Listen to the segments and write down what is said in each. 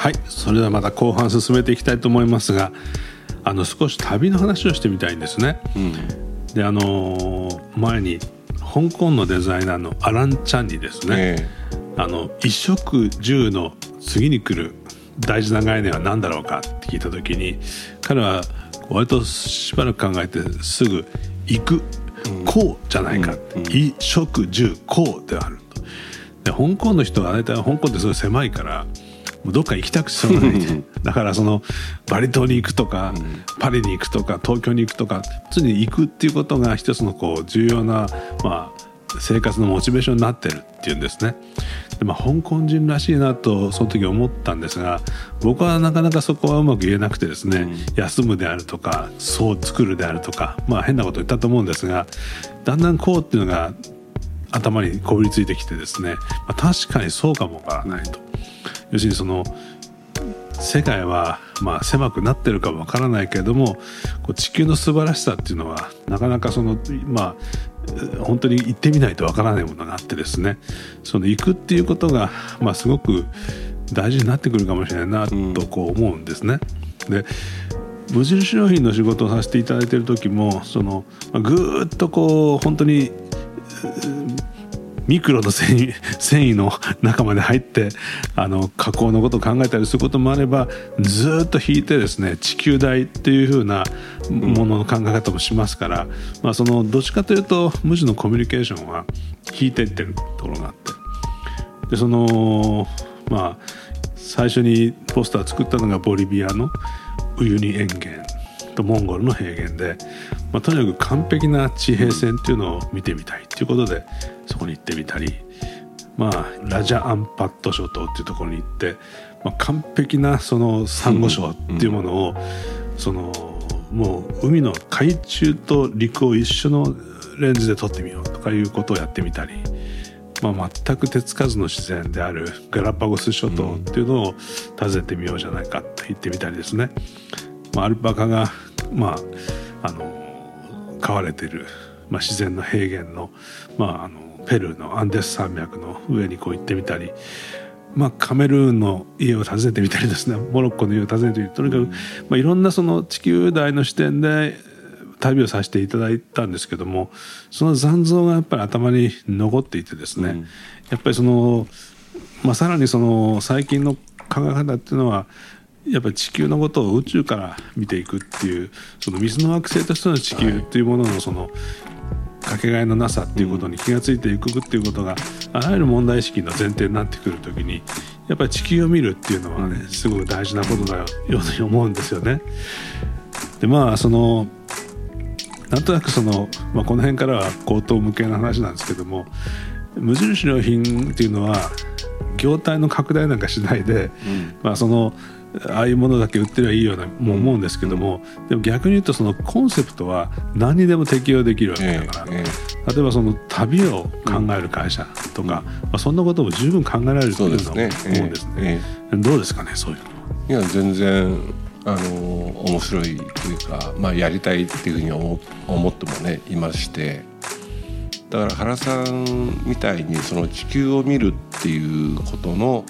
はいそれではまた後半進めていきたいと思いますがあの少し旅の話をしてみたいんですね。うん、であの前に香港のデザイナーのアラン・チャンにですね、えー、あの衣食住の次に来る大事な概念は何だろうかって聞いた時に彼は割としばらく考えてすぐ「行く」「こう」じゃないか「衣食住こう」であると。で香港の人は大体香港ってすごい狭いからもうどっか行きたくしょうがないだからそのバリ島に行くとか、パリに行くとか東京に行くとか常に行くっていうことが一つのこう重要な、まあ、生活のモチベーションになってるっていうんですね。でまあ、香港人らしいなとその時思ったんですが僕はなかなかそこはうまく言えなくてですね、うん、休むであるとかそう作るであるとかまあ変なこと言ったと思うんですがだんだんこうっていうのが頭にこびりついてきてですね、まあ、確かにそうかもわからないと。要するにその世界はまあ狭くなってるかもわからないけれどもこう地球の素晴らしさっていうのはなかなかそのまあ本当に行ってみないとわからないものがあってですねその行くっていうことがまあすごく大事になってくるかもしれないなとこう思うんですね。で無印良品の仕事をさせていただいている時もそのぐっとこう本当にミクロの繊維繊維の中まで入ってあの加工のことを考えたりすることもあればずっと引いてですね地球代っていう風なものの考え方もしますから、まあ、そのどっちかというと無地のコミュニケーションは引いていってるところがあって。でそのまあ最初にポスター作ったのがボリビアのウユニ塩原。とモンゴルの平原で、まあ、とにかく完璧な地平線っていうのを見てみたいっていうことでそこに行ってみたり、まあ、ラジャ・アンパット諸島っていうところに行って、まあ、完璧なそのサンゴ礁っていうものを、そのもう海の海中と陸を一緒のレンズで撮ってみようとかいうことをやってみたり。まあ、全く手つかずの自然であるガラパゴス諸島っていうのを訪ねてみようじゃないかと言ってみたりですね、まあ、アルパカが、まあ、あの飼われている、まあ、自然の平原の,、まあ、あのペルーのアンデス山脈の上にこう行ってみたり、まあ、カメルーンの家を訪ねてみたりですねモロッコの家を訪ねてみたりとにかく、まあ、いろんなその地球大の視点で旅をさせていただいたんですけどもその残像がやっぱり頭に残っていてですね、うん、やっぱりその、まあ、さらにその最近の考え方っていうのはやっぱり地球のことを宇宙から見ていくっていうその水の惑星としての地球っていうもののそのかけがえのなさっていうことに気が付いていくっていうことがあらゆる問題意識の前提になってくる時にやっぱり地球を見るっていうのはねすごく大事なことだように思うんですよね。でまあそのなんとなくその、まあ、この辺からは口頭向けの話なんですけども無印良品っていうのは業態の拡大なんかしないで、うん、まあそのああいうものだけ売ってりゃいいようなも思うんですけども、うん、でも逆に言うとそのコンセプトは何にでも適用できるわけだから、えー、例えばその旅を考える会社とか、うん、まあ、そんなことも十分考えられるというのは思うんですね。えー、どうですかねそういうのいや全然あの面白いというか、まあ、やりたいっていうふうに思思ってもねいましてだから原さんみたいにその地球を見るっていうことの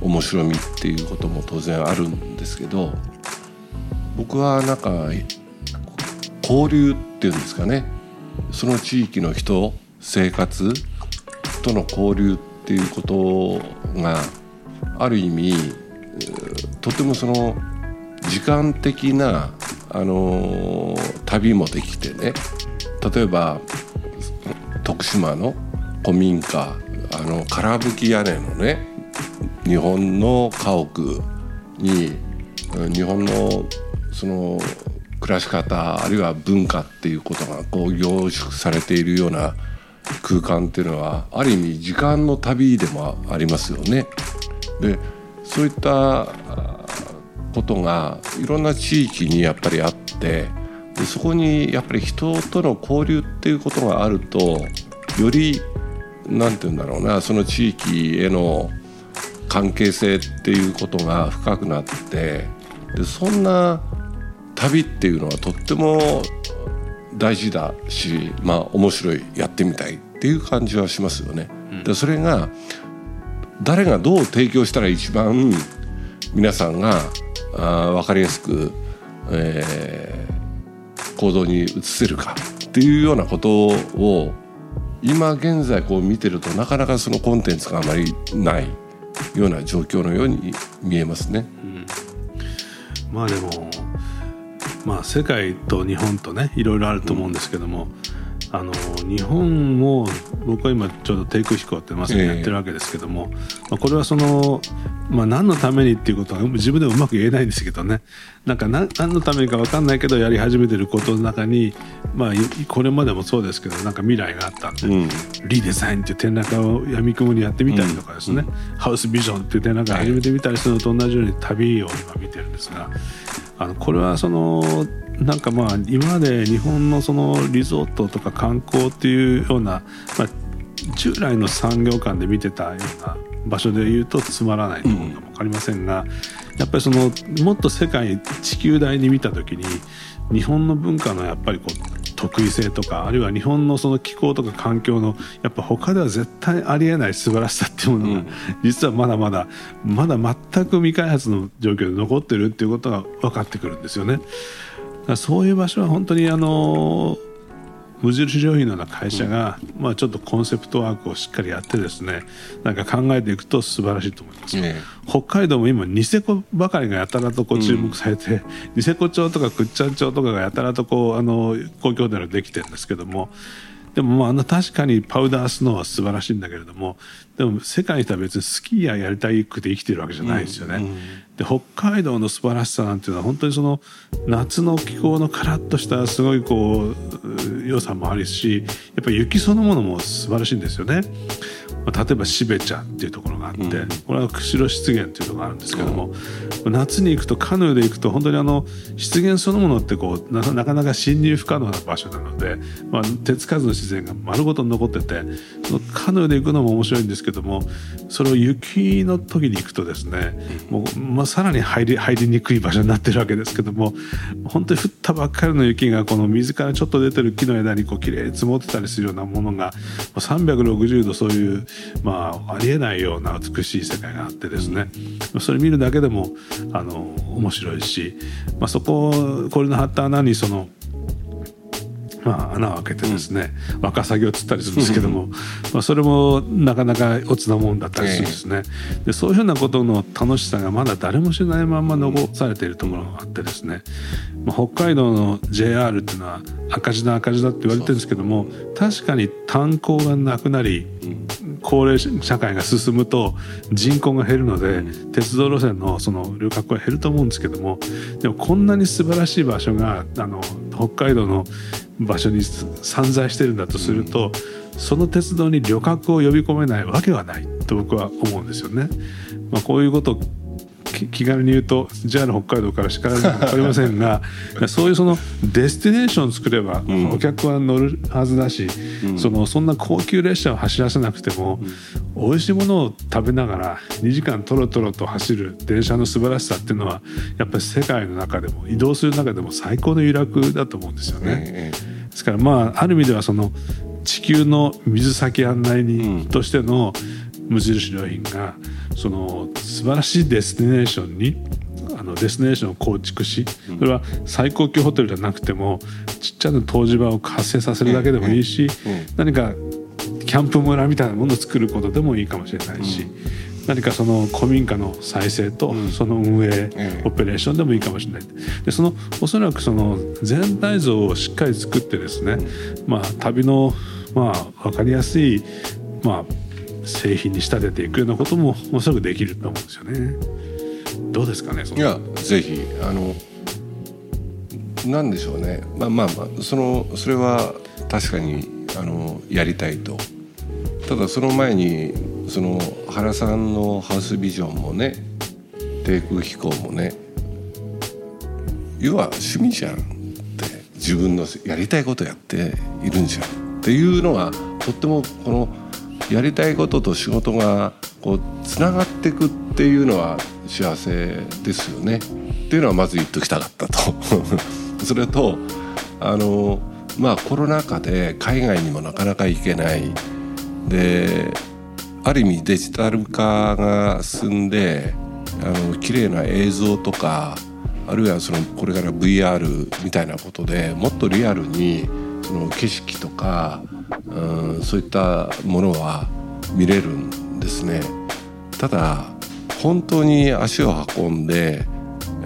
面白みっていうことも当然あるんですけど僕はなんか交流っていうんですかね。その地域の人生活との交流っていうことがある意味とてもその時間的なあの旅もできてね。例えば徳島の古民家あの空吹き屋根のね日本の家屋に日本のその暮らし方あるいは文化っていうことがこう凝縮されているような空間っていうのはある意味時間の旅でもありますよね。でそういったことがいろんな地域にやっぱりあってでそこにやっぱり人との交流っていうことがあるとより何て言うんだろうなその地域への関係性っていうことが深くなってでそんな旅っていうのはとっても大事だしまあ面白いやってみたいっていう感じはしますよね。でそれが誰がどう提供したら一番皆さんがあ分かりやすく、えー、行動に移せるかっていうようなことを今現在こう見てるとなかなかそのコンテンツがあまりないような状況のように見えますね。うん、まあでもまあ世界と日本とねいろいろあると思うんですけども、うんあの日本も僕は今ちょうど低空飛行ってまさにやってるわけですけども、えー、まあ、これはその、まあ、何のためにっていうことは自分でもうまく言えないんですけどねなんか何のためにか分かんないけどやり始めてることの中に、まあ、これまでもそうですけどなんか未来があったんで、うん、リデザインっていう展覧会をやみくもにやってみたりとかですね、うん、ハウスビジョンっていう展覧会を始めてみたりするのと同じように旅を今見てるんですがあのこれはそのなんかまあ今まで日本のそのリゾートとか観光っていうような、まあ、従来の産業間で見てたような場所で言うとつまらないと思うかも分かりませんが、やっぱりそのもっと世界地球大に見た時に日本の文化のやっぱりこう得意性とかあるいは日本のその気候とか環境のやっぱ他では絶対ありえない素晴らしさっていうものが、実はまだまだまだ全く未開発の状況で残ってるっていうことが分かってくるんですよね。そういう場所は本当にあの無印良品のような会社が、うん、まあ、ちょっとコンセプトワークをしっかりやってですねなんか考えていくと素晴らしいと思います、ね、北海道も今ニセコばかりがやたらとこう注目されて、うん、ニセコ町とか倶知安町とかがやたらとこうあの公共でできてるんですけどもでもまあ確かにパウダースノーは素晴らしいんだけれどもでも世界とは別にスキーややりたいくて生きてるわけじゃないですよね。うんうん、で北海道の素晴らしさなんていうのは本当にその夏の気候のカラッとしたすごいこう良さもあるしやっぱり雪そのものも素晴らしいんですよね。まあ、例えば標茶っていうところがあって、うん、これは釧路湿原っていうのがあるんですけども、うん、夏に行くとカヌーで行くと本当にあの湿原そのものってこうなかなか侵入不可能な場所なので、まあ、手つかずの自然が丸ごと残っててカヌーで行くのも面白いんですけどもそれを雪の時に行くとですねもう、まあ、さらに入り入りにくい場所になってるわけですけども本当に降ったばっかりの雪がこの水からちょっと出てる木の枝にこう綺麗に積もってたりするようなものが360度そういうまあ、ありえないような美しい世界があってですね。それ見るだけでもあの面白いし、まあ、そここれの張った穴にそのまあ、穴を開けてですね、うん、ワカサギを釣ったりするんですけども、まあ、それもなかなかおつなもんだったりするんですね、でそういうふうなことの楽しさがまだ誰も知らないまま残されているところがあってですね、まあ、北海道の JR っていうのは赤字だ赤字だって言われてるんですけども確かに炭鉱がなくなり、高齢社会が進むと人口が減るので、鉄道路線のその旅客は減ると思うんですけどもでもこんなに素晴らしい場所があの北海道の場所に散在してるんだとすると、その鉄道に旅客を呼び込めないわけはないと僕は思うんですよね。まあ、こういうことを気軽に言うと JR 北海道から叱られるか分かりませんが そういうそのデスティネーション作ればお客は乗るはずだし、うん、そのそんな高級列車を走らせなくても、うん、美味しいものを食べながら2時間とろとろと走る電車の素晴らしさっていうのはやっぱり世界の中でも移動する中でも最高の愉楽だと思うんですよね。ですからまあある意味ではその地球の水先案内人としての無印良品がその素晴らしいデスティネーションにあのデスティネーションを構築しそれは最高級ホテルじゃなくてもちっちゃな湯治場を活性させるだけでもいいし何かキャンプ村みたいなものを作ることでもいいかもしれないし。何かその古民家の再生とその運営、オペレーションでもいいかもしれない。でそのおそらくその全体像をしっかり作ってですね、まあ、旅のまあ分かりやすい、まあ、製品に仕立てていくようなこともおそらくできると思うんですよね。どうですかねいやぜひあのなんでしょうね。まあまあまあそのそれは確かにあのやりたいと。ただその前にその原さんのハウスビジョンもね低空飛行もね要は趣味じゃんって自分のやりたいことやっているんじゃんっていうのはとってもこのやりたいことと仕事がこうつながっていくっていうのは幸せですよね。っていうのはまず言っときたかったと。それとあのまあコロナ禍で海外にもなかなか行けない。である意味デジタル化が進んであの綺麗な映像とかあるいはそのこれから VR みたいなことでもっとリアルにその景色とか、うん、そういったものは見れるんですね。ただ本当に足を運んで、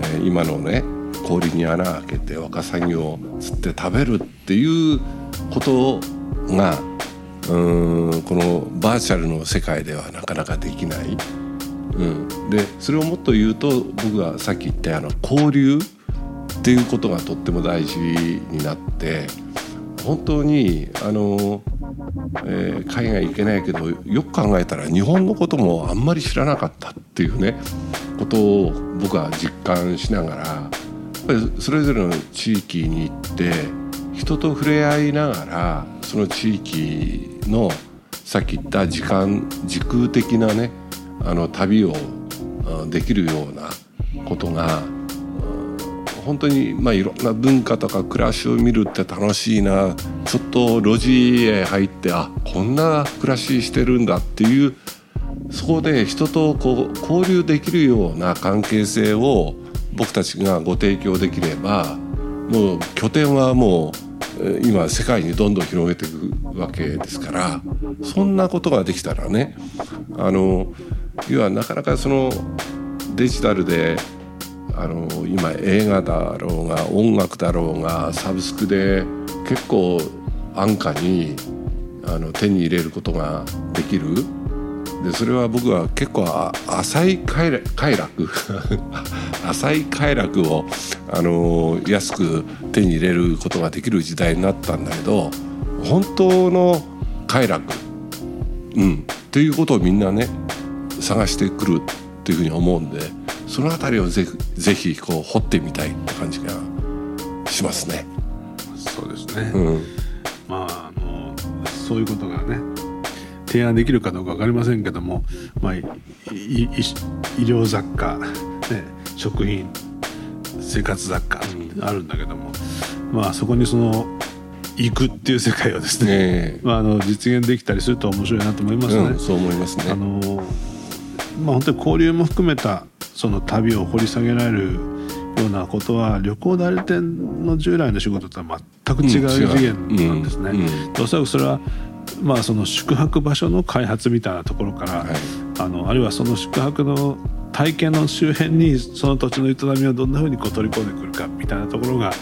え、今のね氷に穴開けてワカサギを釣って食べるっていうことがうんこのバーチャルの世界ではなかなかできない。うん、でそれをもっと言うと僕がさっき言ったあの交流っていうことがとっても大事になって本当にあの、えー、海外行けないけどよく考えたら日本のこともあんまり知らなかったっていうねことを僕は実感しながらやっぱりそれぞれの地域に行って人と触れ合いながらその地域のさっき言った時間時空的なねあの旅をできるようなことが本当にまあいろんな文化とか暮らしを見るって楽しいな。ちょっと路地へ入ってあこんな暮らししてるんだっていうそこで人とこう交流できるような関係性を僕たちがご提供できればもう拠点はもう今世界にどんどん広げていくわけですからそんなことができたらねあの要はなかなかそのデジタルであの今映画だろうが音楽だろうがサブスクで結構安価にあの手に入れることができる。でそれは僕は結構浅い快楽 浅い快楽をあの安く手に入れることができる時代になったんだけど本当の快楽、うん、っていうことをみんなね探してくる。っていうふうに思うんでその辺りをぜぜひこう掘ってみたいって感じがしますね。そうですね、うん、まああのそういうことがね提案できるかどうか分かりませんけども、まあ、医療雑貨、ね、食品生活雑貨あるんだけども、まあそこにその行くっていう世界をですね、えー、まあ、あの実現できたりすると面白いなと思いますね。うん、そう思いますね。あのまあ、本当に交流も含めたその旅を掘り下げられるようなことは旅行代理店の従来の仕事とは全く違う次元なんですね。おそらくそれはまあその宿泊場所の開発みたいなところから、はい、あのあるいはその宿泊の体験の周辺にその土地の営みをどんなふうにこう取り込んでくるかみたいなところが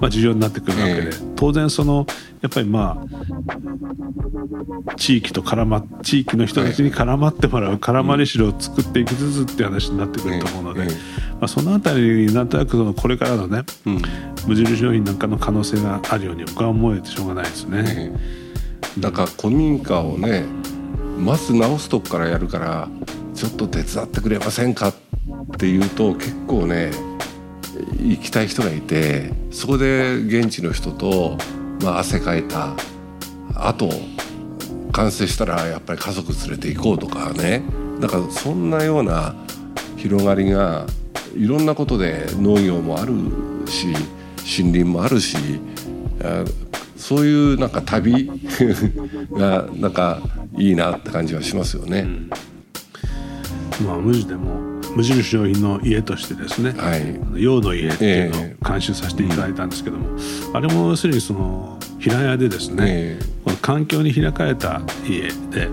まあ、重要になってくるわけで、当然そのやっぱりまあ地域と絡ま地域の人たちに絡まってもらう絡まりしろを作っていきつつって話になってくると思うので、まあ、その辺りなんとなくそのこれからのね、無印商品なんかの可能性があるように僕は思えてしょうがないですね。だから古民家をねまず直すとこからやるからちょっと手伝ってくれませんかっていうと結構ね行きたい人がいてそこで現地の人と、まあ、汗かいたあと完成したらやっぱり家族連れて行こうとかねだからそんなような広がりがいろんなことで農業もあるし森林もあるしそういうなんか旅 がなんかいいなって感じはしますよね。うん、まあ無地でも無印良品の家としてですね「はい、陽の家」っていうのを監修させていただいたんですけども、えー、あれも要するにその平屋でですね、えー、この環境に開かれた家で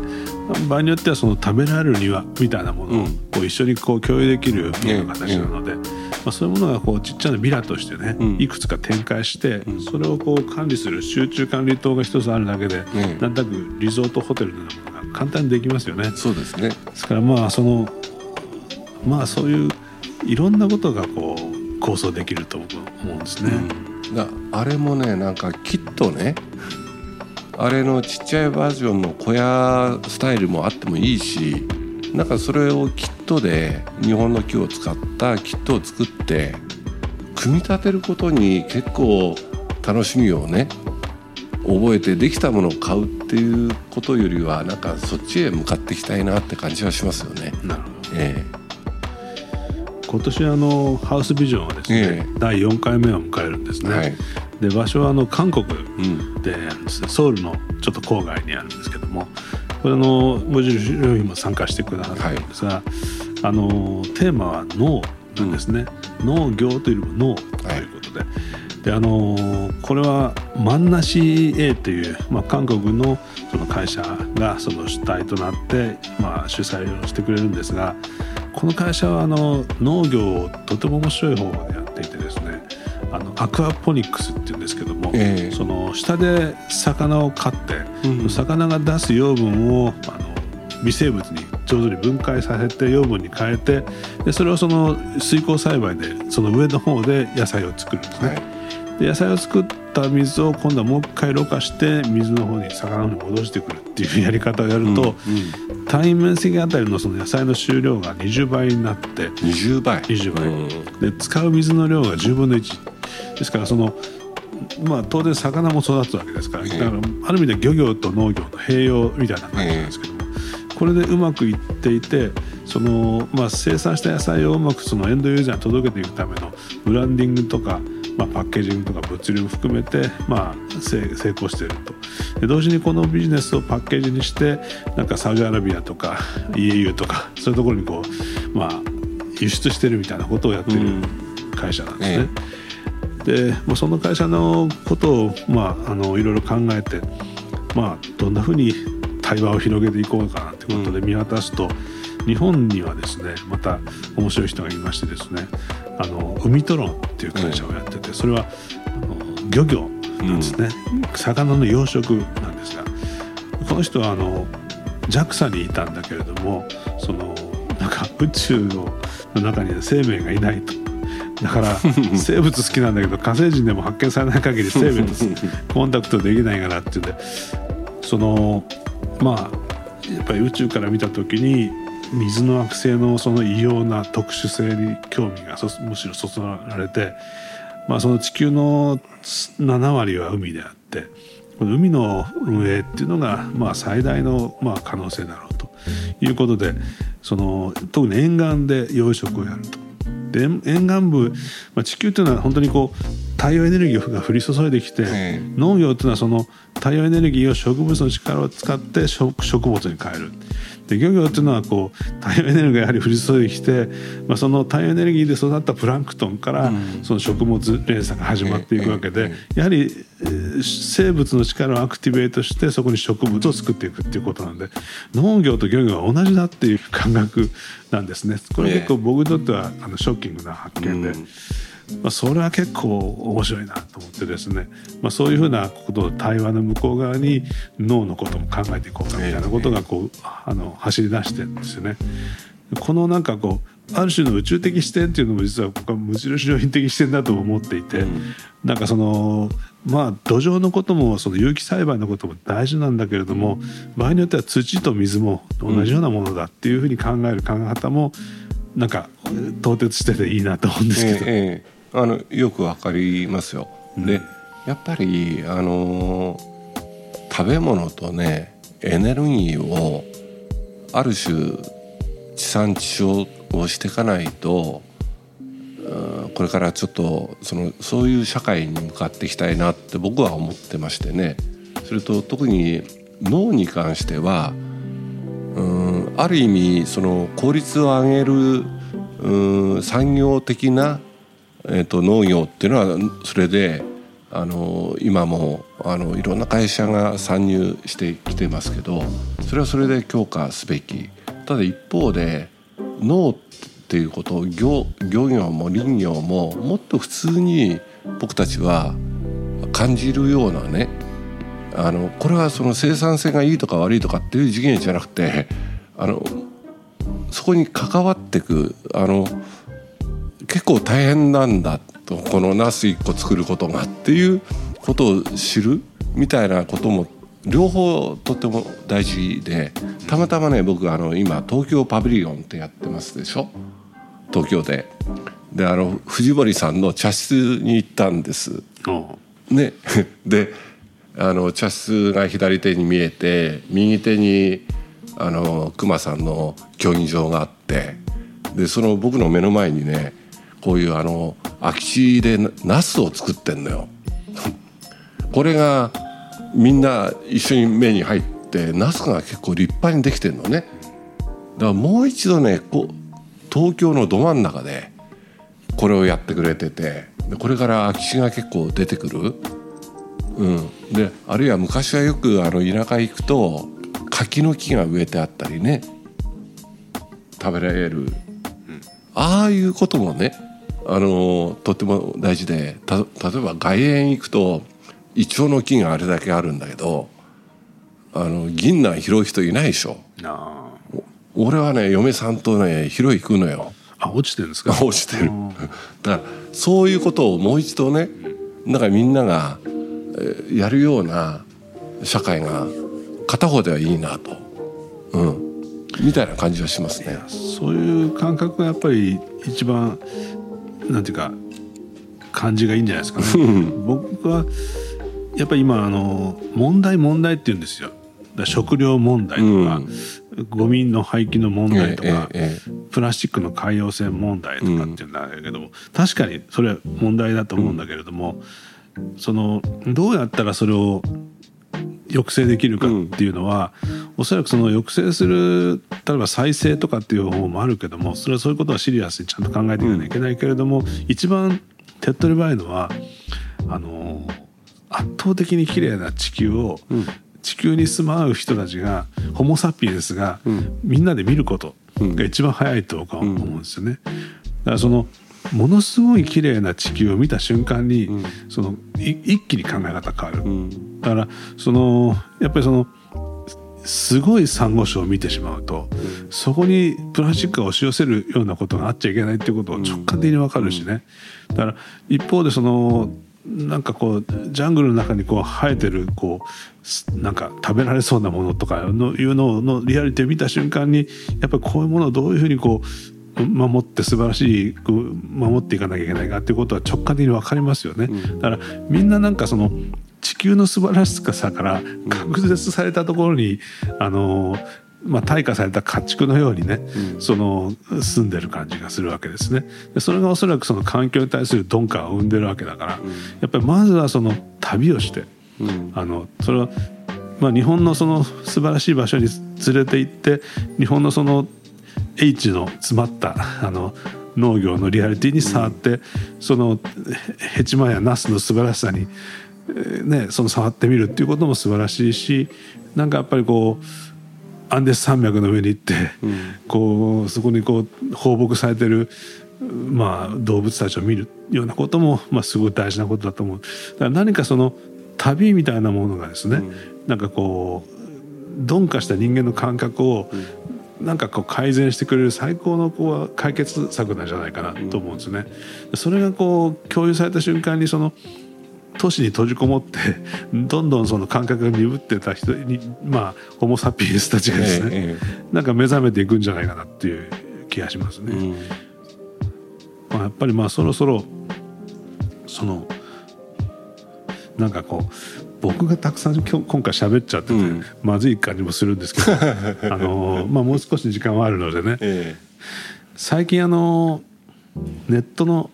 場合によってはその食べられる庭みたいなものをこう一緒にこう共有できるような形なので、まあ、そういうものがこうちっちゃなビラとしてね、いくつか展開して、それをこう管理する集中管理棟が一つあるだけで、なんとなくリゾートホテルのようなものが簡単にできますよね。そうですね。ですからまあそのまあそういういろんなことがこう構想できると僕は思うんですね。うん、あれもねなんかきっとねあれのちっちゃいバージョンの小屋スタイルもあってもいいしなんかそれをキットで日本の木を使ったキットを作って組み立てることに結構楽しみをね覚えてできたものを買うっていうことよりはなんかそっちへ向かっていきたいなって感じはしますよね。なるほど、ええ今年あのハウスビジョンはですね、えー、第4回目を迎えるんですね、はい、で場所はあの韓国であるんです、うん、ソウルのちょっと郊外にあるんですけどもこれの無印良品も参加してくださっんですが、はい、あのテーマは農なんですね、農業というよりも農ということで。であのこれはマンナシー A という、まあ、韓国のその会社がその主体となって、まあ、主催をしてくれるんですがこの会社はあの農業をとても面白い方法でやっていてですねあのアクアポニックスっていうんですけども、ええ。その下で魚を飼って、うん。魚が出す養分をあの微生物に上手に分解させて養分に変えてでそれをその水耕栽培でその上の方で野菜を作るんですね。はいで野菜を作った水を今度はもう一回ろ過して水の方に魚の方に戻してくるっていうやり方をやると、単位面積あたりのその野菜の収量が20倍になって20倍。20倍、うん。で使う水の量が10分の1ですからそのまあ当然魚も育つわけですから、ええだからある意味で漁業と農業の併用みたいな感じなんですけども、これでうまくいっていてその、まあ、生産した野菜をうまくそのエンドユーザーに届けていくためのブランディングとか、まあ、パッケージングとか物流も含めて、まあ、成成功していると。で同時にこのビジネスをパッケージにしてなんかサウジアラビアとか EU とかそういうところにこう、まあ、輸出してるみたいなことをやってる会社なんですね。でもうその会社のことを、まあ、あのいろいろ考えて、まあ、どんなふうに対話を広げていこうかなということで見渡すと、日本にはですねまた面白い人がいましてですねあの海トロンっていう会社をやってて、それはあの漁業なんですね、魚の養殖なんですがこの人はあの JAXA にいたんだけれどもそのなんか宇宙の中には生命がいないと。だから 生物好きなんだけど火星人でも発見されない限り生命と コンタクトできないからっていうんでそのまあやっぱり宇宙から見た時に水の惑星のその異様な特殊性に興味がそむしろそそられて、まあ、その地球の7割は海であってこの海の運営っていうのがまあ最大のまあ可能性だろうということでその特に沿岸で養殖をやると。で沿沿岸部、まあ、地球というのは本当にこう太陽エネルギーが降り注いできて、ええ農業というのはその太陽エネルギーを植物の力を使って食食物に変えるで漁業というのはこう太陽エネルギーがやはり降り注いできて、まあ、その太陽エネルギーで育ったプランクトンからその食物連鎖が始まっていくわけで、やはり、えー生物の力をアクティベートしてそこに植物を作っていくっていうことなんで農業と漁業は同じだっていう感覚なんですね。これ結構僕にとってはあのショッキングな発見で。うんまあ、それは結構面白いなと思ってですね、まあ、そういうふうなことを対話の向こう側に脳のことも考えていこうかみたいなことがこうあの走り出してるんですよね。このなんかこうある種の宇宙的視点っていうのも実は僕は無印良品的視点だと思っていて、なんかそのまあ土壌のこともその有機栽培のことも大事なんだけれども場合によっては土と水も同じようなものだっていうふうに考える考え方もなんか凍結してていいなと思うんですけど。ええええあのよくわかりますよ。でやっぱりあの食べ物とねエネルギーをある種地産地消をしていかないとうんこれからちょっとそのそういう社会に向かっていきたいなって僕は思ってましてねそれと特に脳に関してはうんある意味その効率を上げるうん産業的な、えー、と農業っていうのはそれであの今もあのいろんな会社が参入してきてますけどそれはそれで強化すべきただ一方で農っていうことを漁漁業も林業ももっと普通に僕たちは感じるようなねあのこれはその生産性がいいとか悪いとかっていう次元じゃなくてあのそこに関わってくあの結構大変なんだとこのナス1個作ることがっていうことを知るみたいなことも両方とっても大事でたまたまね僕あの今東京パビリオンってやってますでしょ東京で。であの藤森さんの茶室に行ったんです。おね、であの茶室が左手に見えて右手にあの熊さんの競技場があってでその僕の目の前にねこういうあの空き地でなナスを作ってんのよ。これがみんな一緒に目に入ってナスが結構立派にできてんのね。だからもう一度ねこう東京のど真ん中でこれをやってくれててでこれから空き地が結構出てくる、うん、であるいは昔はよくあの田舎行くと柿の木が植えてあったりね食べられる、ああいうこともねあのとっても大事でた例えば外苑行くとイチョウの木があれだけあるんだけどあの銀杏拾う人いないでしょ。俺はね嫁さんとね拾い行くのよ。あ落ちてるんですか？落ちてる。だからそういうことをもう一度ねなんかみんながやるような社会が片方ではいいなと、うん、みたいな感じはしますね。そういう感覚がやっぱり一番なんていうか感じがいいんじゃないですかね。僕はやっぱり今あの問題問題って言うんですよ。食料問題とか、うん、ゴミの廃棄の問題とか、えええ、プラスチックの海洋性問題とかっていうんだけども、うん、確かにそれは問題だと思うんだけれども、うん、そのどうやったらそれを抑制できるかっていうのは、うん、おそらくその抑制する例えば再生とかっていう方法もあるけどもそれはそういうことはシリアスにちゃんと考えていかなきゃいけないけれども、うん、一番手っ取り早いのはあの圧倒的に綺麗な地球を、うん、地球に住まう人たちがホモ・サピエンスが、みんなで見ることが一番早いと僕は思うんですよね。だからそのものすごい綺麗な地球を見た瞬間に、うん、その一気に考え方変わる、うん、だからそのやっぱりそのすごいサンゴ礁を見てしまうと、うん、そこにプラスチックが押し寄せるようなことがあっちゃいけないっていうことを直感的に分かるしね、だから一方でそのなんかこうジャングルの中にこう生えてるこうなんか食べられそうなものとかのいうののリアリティを見た瞬間にやっぱりこういうものをどういうふうにこう守って素晴らしい守っていかなきゃいけないかっていうことは直感的に分かりますよね。だからみんななんかその地球の素晴らしさから隔絶されたところにあのまあ、退化された家畜のようにね、うん、その住んでる感じがするわけですね。でそれがおそらくその環境に対する鈍感を生んでるわけだから、うん、やっぱりまずはその旅をして、うん、あのそれは、まあ、日本のその素晴らしい場所に連れて行って日本のその H の詰まったあの農業のリアリティに触って、うん、そのヘチマやナスの素晴らしさに、ね、その触ってみるっていうことも素晴らしいしなんかやっぱりこうアンデス山脈の上に行って、うん、こうそこにこう放牧されてるまあ、動物たちを見るようなことも、まあ、すごい大事なことだと思う。だから何かその旅みたいなものがですね、うん、なんかこう鈍化した人間の感覚をなんかこう改善してくれる最高のこう解決策なんじゃないかなと思うんですね。それがこう共有された瞬間にその都市に閉じこもってどんどんその感覚が鈍ってた人にまあホモ・サピエンスたちがですね、ええ、なんか目覚めていくんじゃないかなっていう気がしますね。うん、まあ、やっぱりまあそろそろそのなんかこう僕がたくさん今日今回喋っちゃってて、うん、まずい感じもするんですけど あの、まあ、もう少し時間はあるのでね、え。最近あのネットの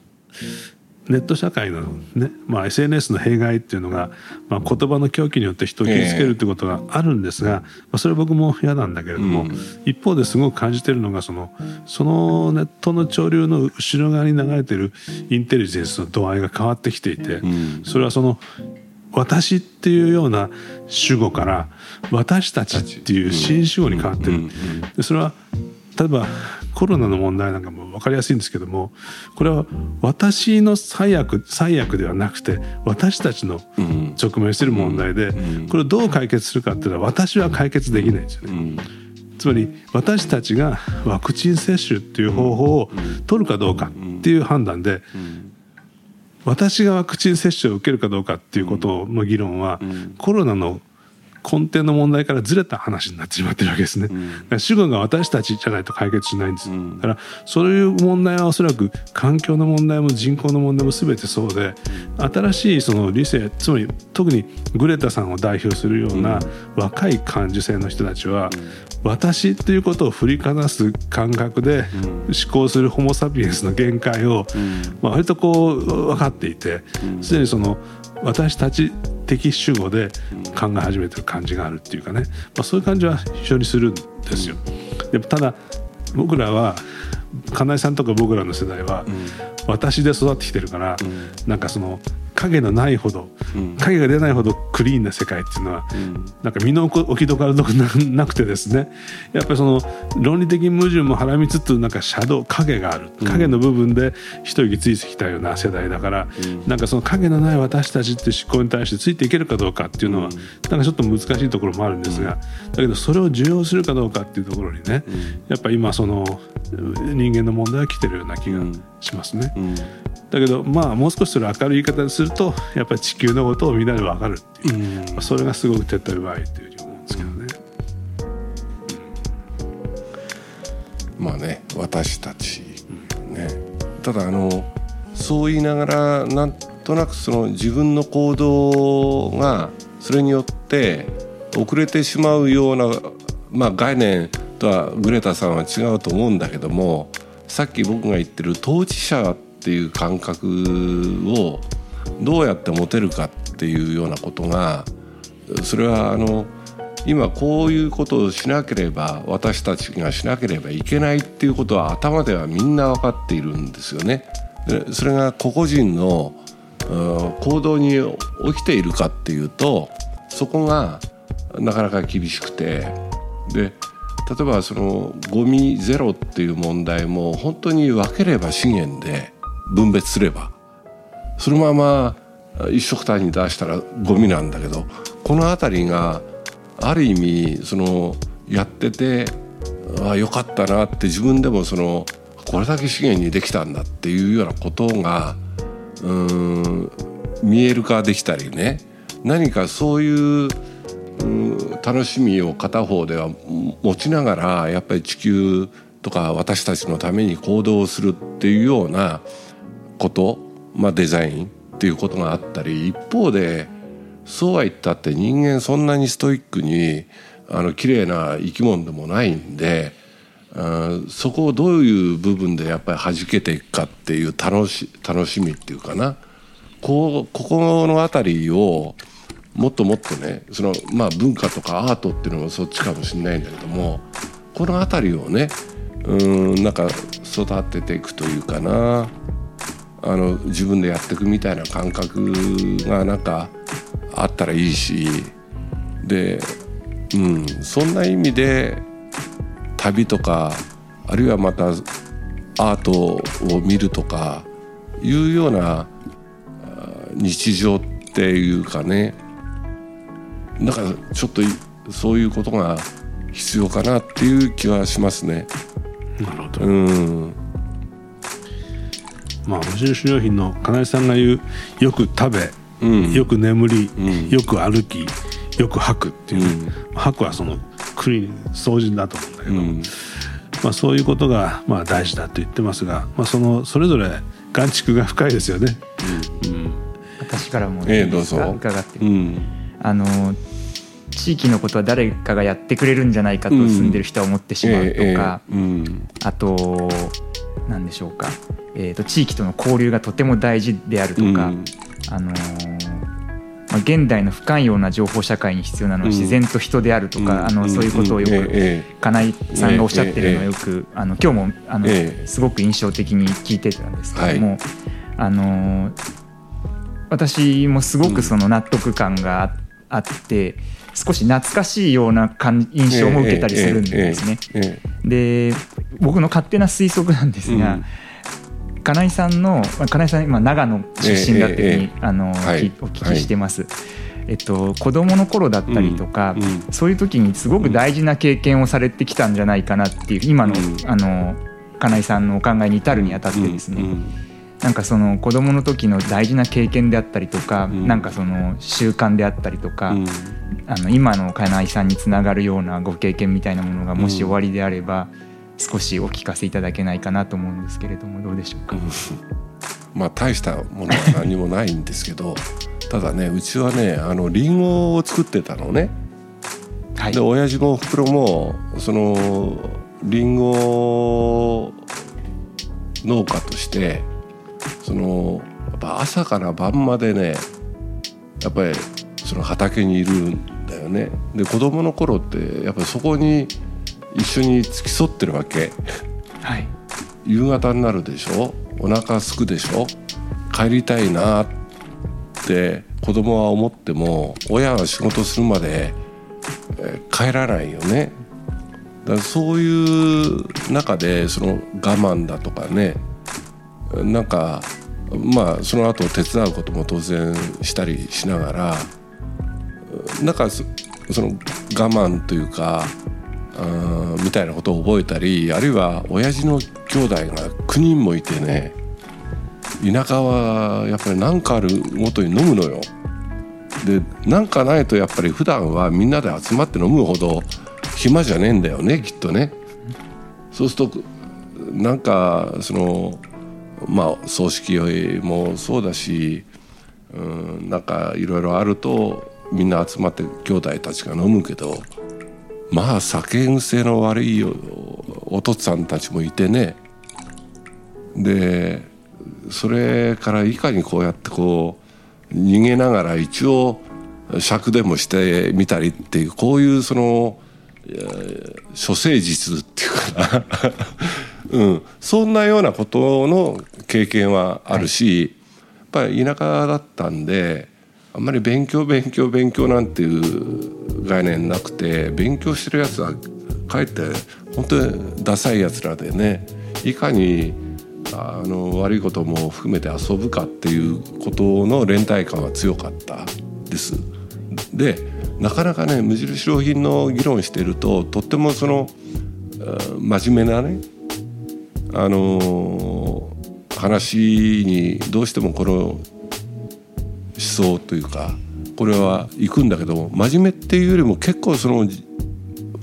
ネット社会のね、まあ、SNS の弊害っていうのが、まあ、言葉の狂気によって人を傷つけるってことがあるんですが、まあ、それ僕も嫌なんだけれども、うん、一方ですごく感じてるのがそのそのネットの潮流の後ろ側に流れてるインテリジェンスの度合いが変わってきていて、うん、それはその私っていうような主語から私たちっていう新主語に変わってる。でそれは例えばコロナの問題なんかも分かりやすいんですけどもこれは私の最悪最悪ではなくて私たちの直面している問題でこれをどう解決するかっていうのは私は解決できないんですよね。つまり私たちがワクチン接種っていう方法を取るかどうかっていう判断で私がワクチン接種を受けるかどうかっていうことの議論は、コロナの根底の問題からずれた話になってしまってるわけですね。うん、主語が私たちじゃないと解決しないんです。うん、だからそういう問題はおそらく環境の問題も人口の問題も全てそうで、新しいその理性つまり特にグレタさんを代表するような若い感受性の人たちは、私っていうことを振りかざす感覚で思考するホモ・サピエンスの限界を、まあ、割とこう分かっていてすでにその私たち的主語で考え始めてる感じがあるっていうかね、まあ、そういう感じは非常にするんですよ。でもただ僕らは金井さんとか僕らの世代は、私で育ってきてるから、なんかその影のないほど、うん。影が出ないほどクリーンな世界っていうのは、なんか身の置きどころななくてですね。やっぱりその論理的矛盾もはらみつつなんかシャドウ影がある。影の部分で一息ついてきたような世代だから、なんかその影のない私たちって思考に対してついていけるかどうかっていうのは、なんかちょっと難しいところもあるんですが、だけどそれを受容するかどうかっていうところにね、やっぱ今その人間の問題が来てるような気がしますね。うん。だけどまあもう少しそれを明るい言い方にするとやっぱり地球のことをみんなで分かるっていう、まあそれがすごく手っ取り早いというふうに思うんですけどね。まあね私たちね。ただあのそう言いながらなんとなくその自分の行動がそれによって遅れてしまうような、まあ、概念とはグレタさんは違うと思うんだけどもさっき僕が言ってる当事者っていう感覚をどうやって持てるかっていうようなことがそれはあの今こういうことをしなければ私たちがしなければいけないっていうことは頭ではみんな分かっているんですよね。でそれが個々人の行動に起きているかっていうとそこがなかなか厳しくてで例えばそのゴミゼロっていう問題も本当に分ければ資源で分別すればそのまま一緒くたに出したらゴミなんだけどこの辺りがある意味そのやっててああよかったなって自分でもそのこれだけ資源にできたんだっていうようなことがうん見える化できたりね。何かそういう楽しみを片方では持ちながらやっぱり地球とか私たちのために行動するっていうようなこと、まあ、デザインっていうことがあったり一方でそうは言ったって人間そんなにストイックにあの綺麗な生き物でもないんでそこをどういう部分でやっぱり弾けていくかっていう楽し楽しみっていうかな。こうここの辺りをもっともっとねその、まあ、文化とかアートっていうのもそっちかもしれないんだけどもこの辺りをねうんなんか育てていくというかな。あの自分でやっていくみたいな感覚がなんかあったらいいしで、うん、そんな意味で旅とかあるいはまたアートを見るとかいうような日常っていうかねなんかちょっといそういうことが必要かなっていう気はしますね。なるほど。うん、まあ無印良品の金井さんが言うよく食べ、うん。よく眠り、ん。よく歩きよく吐くっていう、吐くはそのクリーン掃除だと思うんだけど、うん。まあ、そういうことがまあ大事だと言ってますが、まあ、そのそれぞれ眼蓄が深いですよね。うん。私からもええどうぞ。伺って。うん。あの地域のことは誰かがやってくれるんじゃないかとうん住んでる人は思ってしまうとか、あと何でしょうか、えー、と地域との交流がとても大事であるとか、うん。あのーまあ、現代の不寛容な情報社会に必要なのはうん。自然と人であるとか、あのそういうことをよく、ええ金井さんがおっしゃってるのをええよく、あの今日もあの、ええ。すごく印象的に聞いてたんですけども、あの私もすごくその納得感がああって少し懐かしいような感印象も受けたりするんですね。で僕の勝手な推測なんですが、金井さんのまあ金井さん今長野出身だっていうふうに、ええあの、はい。きお聞きしてます。えっと、子供の頃だったりとか、うんうん。そういう時にすごく大事な経験をされてきたんじゃないかなっていう今の,、うん。あの金井さんのお考えに至るにあたってですね、うんなんかその子供の時の大事な経験であったりとか、うん。なんかその習慣であったりとか、うん。あの今の金井さんにつながるようなご経験みたいなものがもしおありであれば、少しお聞かせいただけないかなと思うんですけれどもどうでしょうか？まあ大したものは何もないんですけど ただねうちはねあのリンゴを作ってたのね。はい。で親父もおふくろもそのリンゴ農家としてそのやっぱ朝から晩までねやっぱりその畑にいるんだよね。で子供の頃ってやっぱりそこに一緒に付き添ってるわけ。はい夕方になるでしょ？お腹すくでしょ？帰りたいなって子供は思っても親が仕事するまで帰らないよねだからそういう中でその我慢だとかねなんかまあその後手伝うことも当然したりしながらなんかその我慢というかみたいなことを覚えたりあるいは親父の兄弟が9人もいてね田舎はやっぱり何かあるごとに飲むのよ。で何かないとやっぱり普段はみんなで集まって飲むほど暇じゃねえんだよねきっとね。そうするとなんかそのまあ葬式もそうだし、うん、なんかいろいろあるとみんな集まって兄弟たちが飲むけどまあ酒癖の悪いお父さんたちもいてね。でそれからいかにこうやってこう逃げながら一応尺でもしてみたりっていうこういうその処世術っていうかな。うん、そんなようなことの経験はあるし、はい、やっぱり田舎だったんであんまり勉強勉強勉強なんていう概念なくて勉強してるやつはかえって本当にダサいやつらでねいかにあの悪いことも含めて遊ぶかっていうことの連帯感は強かったです。でなかなかね無印良品の議論してるととってもその真面目なねあの話にどうしてもこの思想というかこれは行くんだけど真面目っていうよりも結構その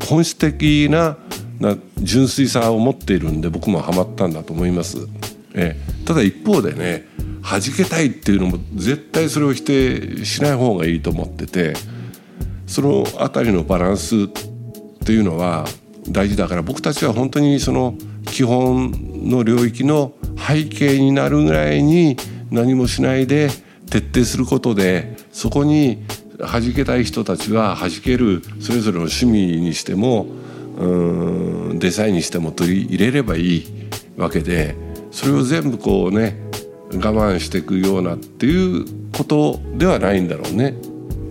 本質的なな純粋さを持っているんで僕もハマったんだと思います。えただ一方でね弾けたいっていうのも絶対それを否定しない方がいいと思っててその辺りのバランスっていうのは大事だから僕たちは本当にその基本の領域の背景になるぐらいに何もしないで徹底することでそこに弾けたい人たちは弾けるそれぞれの趣味にしてもうんデザインにしても取り入れればいいわけでそれを全部こうね我慢していくようなっていうことではないんだろうね。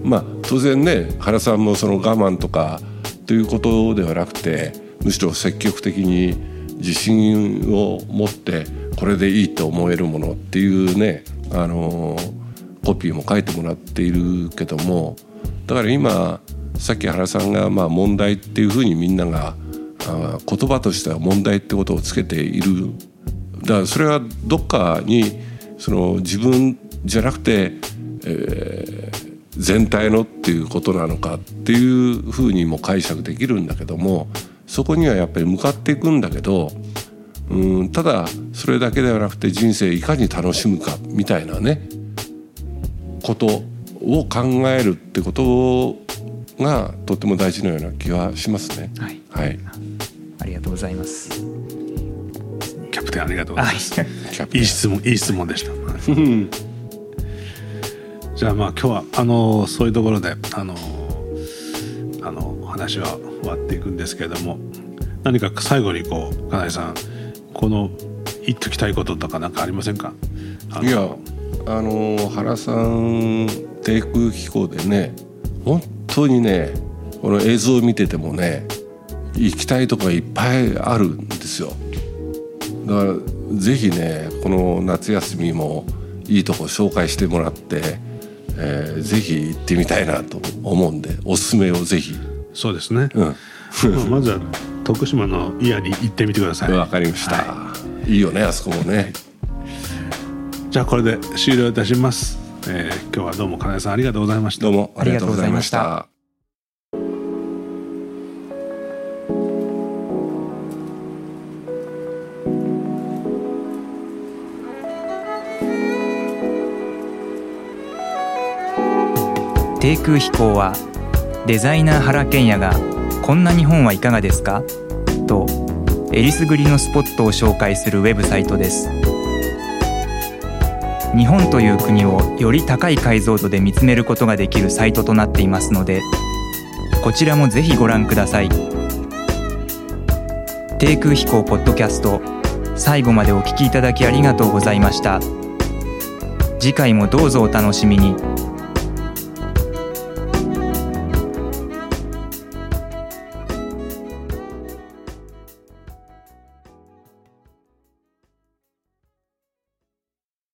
まあ当然ね原さんもその我慢とかということではなくてむしろ積極的に自信を持ってこれでいいと思えるものっていうねあのコピーも書いてもらっているけどもだから今さっき原さんがまあ問題っていうふうにみんながあ言葉としては問題ってことをつけている。だからそれはどっかにその自分じゃなくて、えー、全体のっていうことなのかっていうふうにも解釈できるんだけどもそこにはやっぱり向かっていくんだけどうんただそれだけではなくて人生いかに楽しむかみたいなねことを考えるってことがとっても大事なような気はしますね。はい、はい、ありがとうございます。キャプテンありがとうございます。いい質問いい質問でした。じゃあまあ今日はあのそういうところであのあの話は終わっていくんですけれども何か最後にこう金井さんこの言っときたいこととか何かありませんか？いやあの原さん低空飛行でね本当にねこの映像を見ててもね行きたいとこがいっぱいあるんですよ。だからぜひねこの夏休みもいいとこ紹介してもらって、えー、ぜひ行ってみたいなと思うんでおすすめをぜひ。そうですね、うん、まずは徳島のイヤに行ってみてください。わかりました、はい、いいよねあそこもね。じゃあこれで終了いたします、えー、今日はどうも金井さんありがとうございました。どうもありがとうございました低空飛行はデザイナー原賢也が「こんな日本はいかがですか?」とえりすぐりのスポットを紹介するウェブサイトです。日本という国をより高い解像度で見つめることができるサイトとなっていますのでこちらもぜひご覧ください。低空飛行ポッドキャスト最後までお聞きいただきありがとうございました。次回もどうぞお楽しみに。